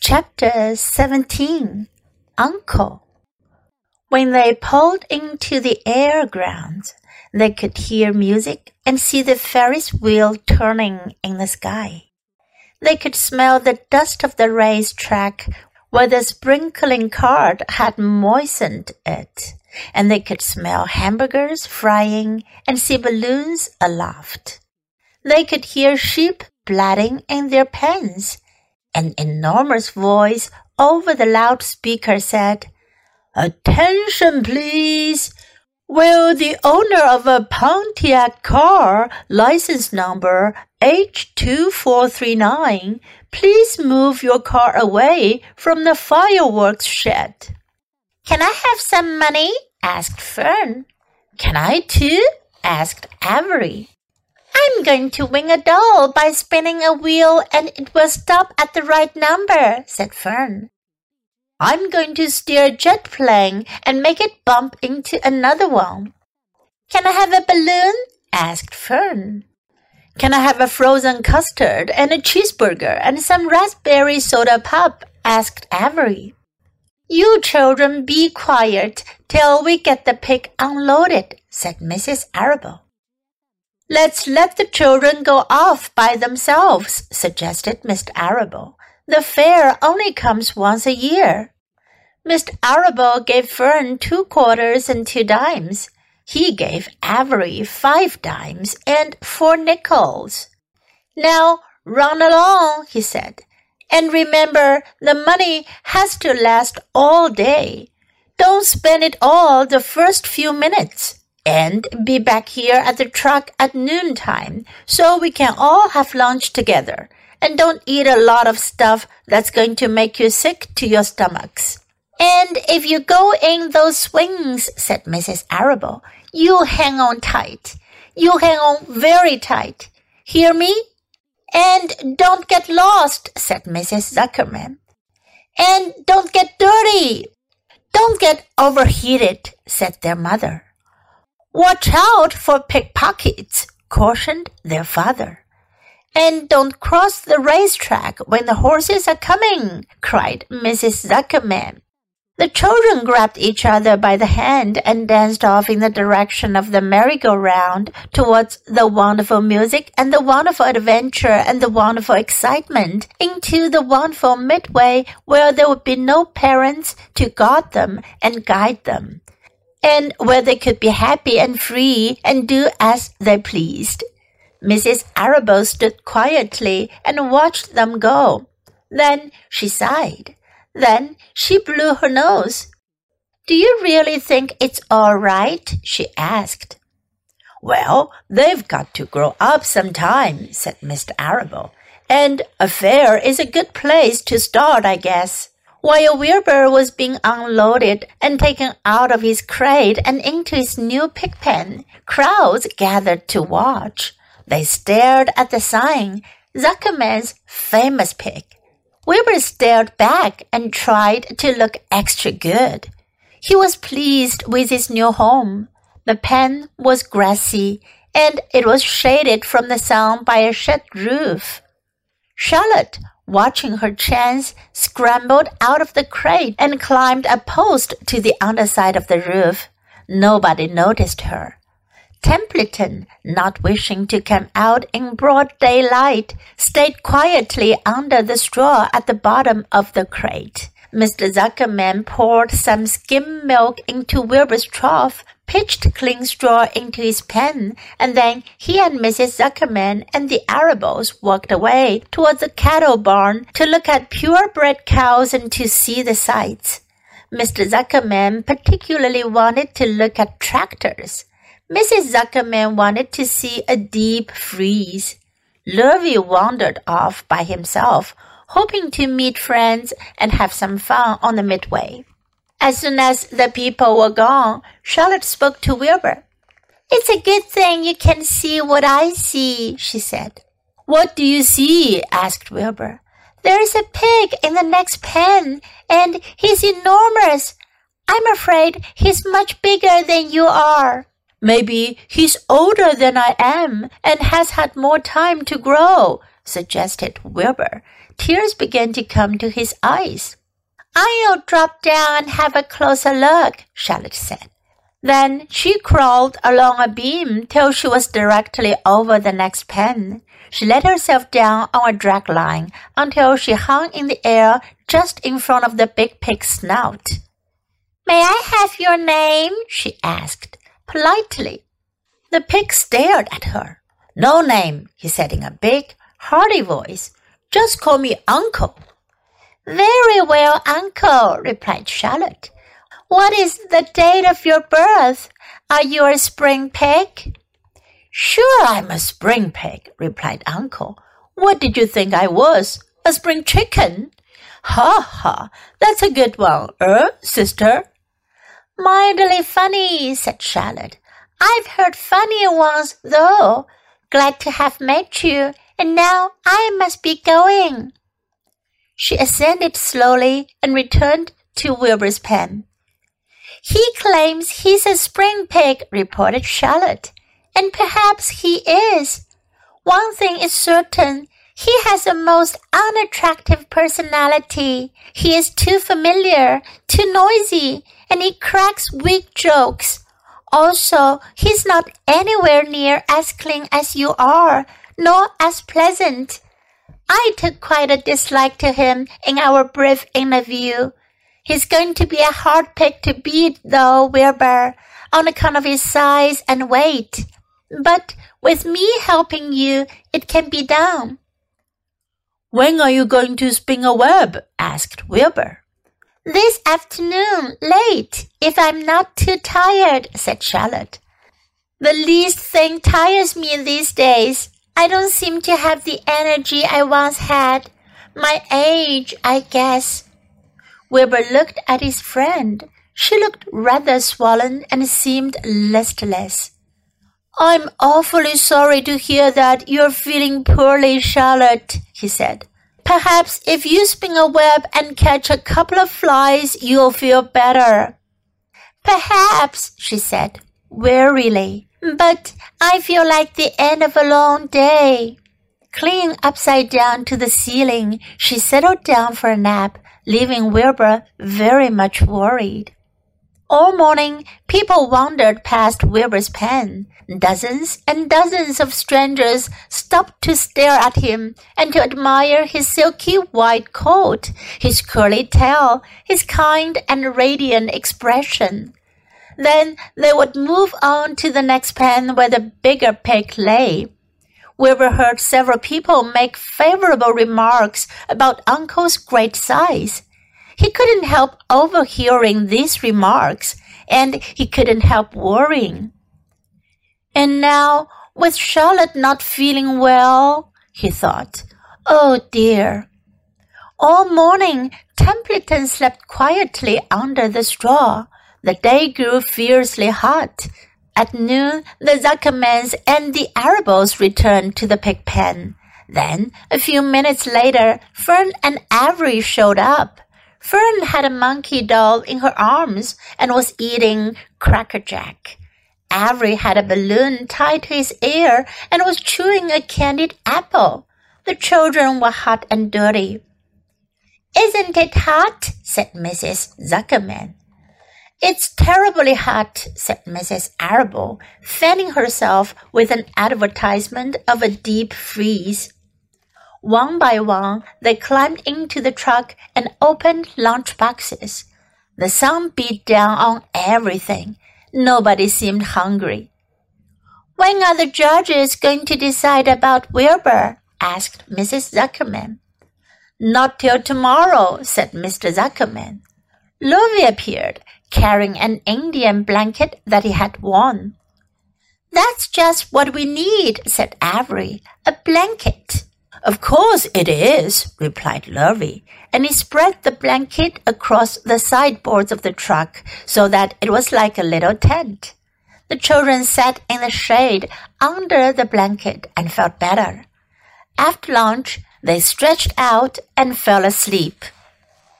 Chapter 17 Uncle When they pulled into the air grounds, they could hear music and see the Ferris wheel turning in the sky. They could smell the dust of the race track where the sprinkling cart had moistened it, and they could smell hamburgers frying and see balloons aloft. They could hear sheep bleating in their pens an enormous voice over the loudspeaker said, Attention, please! Will the owner of a Pontiac car, license number H2439, please move your car away from the fireworks shed? Can I have some money? asked Fern. Can I too? asked Avery. I'm going to win a doll by spinning a wheel and it will stop at the right number, said Fern. I'm going to steer a jet plane and make it bump into another one. Can I have a balloon? asked Fern. Can I have a frozen custard and a cheeseburger and some raspberry soda pop? asked Avery. You children be quiet till we get the pig unloaded, said Mrs. Arable. Let's let the children go off by themselves, suggested Mr. Arable. The fair only comes once a year. Mr. Arable gave Fern two quarters and two dimes. He gave Avery five dimes and four nickels. Now run along, he said. And remember, the money has to last all day. Don't spend it all the first few minutes and be back here at the truck at noontime so we can all have lunch together. And don't eat a lot of stuff that's going to make you sick to your stomachs. And if you go in those swings, said Mrs. Arable, you hang on tight. You hang on very tight. Hear me? And don't get lost, said Mrs. Zuckerman. And don't get dirty. Don't get overheated, said their mother. Watch out for pickpockets, cautioned their father. And don't cross the racetrack when the horses are coming, cried Mrs. Zuckerman. The children grabbed each other by the hand and danced off in the direction of the merry-go-round towards the wonderful music and the wonderful adventure and the wonderful excitement into the wonderful midway where there would be no parents to guard them and guide them and where they could be happy and free and do as they pleased. Mrs. Arable stood quietly and watched them go. Then she sighed. Then she blew her nose. Do you really think it's all right? she asked. Well, they've got to grow up sometime, said Mr. Arable. And a fair is a good place to start, I guess. While Wilbur was being unloaded and taken out of his crate and into his new pig pen, crowds gathered to watch. They stared at the sign, Zuckerman's famous pig. Wilbur stared back and tried to look extra good. He was pleased with his new home. The pen was grassy and it was shaded from the sun by a shed roof. Charlotte watching her chance, scrambled out of the crate and climbed a post to the underside of the roof. Nobody noticed her. Templeton, not wishing to come out in broad daylight, stayed quietly under the straw at the bottom of the crate. Mr. Zuckerman poured some skim milk into Wilbur's trough pitched clean straw into his pen, and then he and Mrs. Zuckerman and the Arables walked away towards the cattle barn to look at purebred cows and to see the sights. Mr. Zuckerman particularly wanted to look at tractors. Mrs. Zuckerman wanted to see a deep freeze. Lurvy wandered off by himself, hoping to meet friends and have some fun on the midway. As soon as the people were gone, Charlotte spoke to Wilbur. It's a good thing you can see what I see, she said. What do you see? asked Wilbur. There's a pig in the next pen, and he's enormous. I'm afraid he's much bigger than you are. Maybe he's older than I am and has had more time to grow, suggested Wilbur. Tears began to come to his eyes. I'll drop down and have a closer look, Charlotte said. Then she crawled along a beam till she was directly over the next pen. She let herself down on a drag line until she hung in the air just in front of the big pig's snout. May I have your name? she asked, politely. The pig stared at her. No name, he said in a big, hearty voice. Just call me Uncle. Very well, Uncle, replied Charlotte. What is the date of your birth? Are you a spring pig? Sure, I'm a spring pig, replied Uncle. What did you think I was? A spring chicken? Ha ha, that's a good one, er, sister? Mildly funny, said Charlotte. I've heard funnier ones, though. Glad to have met you, and now I must be going. She ascended slowly and returned to Wilbur's pen. He claims he's a spring pig, reported Charlotte. And perhaps he is. One thing is certain. He has a most unattractive personality. He is too familiar, too noisy, and he cracks weak jokes. Also, he's not anywhere near as clean as you are, nor as pleasant. I took quite a dislike to him in our brief interview. He's going to be a hard pick to beat, though, Wilbur, on account of his size and weight. But with me helping you, it can be done. When are you going to spin a web? asked Wilbur. This afternoon, late, if I'm not too tired, said Charlotte. The least thing tires me these days. I don't seem to have the energy I once had. My age, I guess. Wilbur looked at his friend. She looked rather swollen and seemed listless. I'm awfully sorry to hear that you're feeling poorly, Charlotte, he said. Perhaps if you spin a web and catch a couple of flies, you'll feel better. Perhaps, she said, wearily. But I feel like the end of a long day. Clinging upside down to the ceiling, she settled down for a nap leaving Wilbur very much worried. All morning, people wandered past Wilbur's pen. Dozens and dozens of strangers stopped to stare at him and to admire his silky white coat, his curly tail, his kind and radiant expression. Then they would move on to the next pen where the bigger pig lay. Wilbur heard several people make favorable remarks about Uncle's great size. He couldn't help overhearing these remarks, and he couldn't help worrying. And now, with Charlotte not feeling well, he thought, oh dear. All morning, Templeton slept quietly under the straw. The day grew fiercely hot. At noon, the Zuckermans and the Arables returned to the pig pen. Then, a few minutes later, Fern and Avery showed up. Fern had a monkey doll in her arms and was eating crackerjack. Avery had a balloon tied to his ear and was chewing a candied apple. The children were hot and dirty. Isn't it hot? said Mrs. Zuckerman. It's terribly hot, said Mrs. Arable, fanning herself with an advertisement of a deep freeze. One by one, they climbed into the truck and opened lunch boxes. The sun beat down on everything. Nobody seemed hungry. When are the judges going to decide about Wilbur? asked Mrs. Zuckerman. Not till tomorrow, said Mr. Zuckerman. Lurvy appeared carrying an Indian blanket that he had worn. That's just what we need, said Avery. A blanket. Of course it is, replied Lurvy, and he spread the blanket across the sideboards of the truck so that it was like a little tent. The children sat in the shade under the blanket and felt better. After lunch, they stretched out and fell asleep.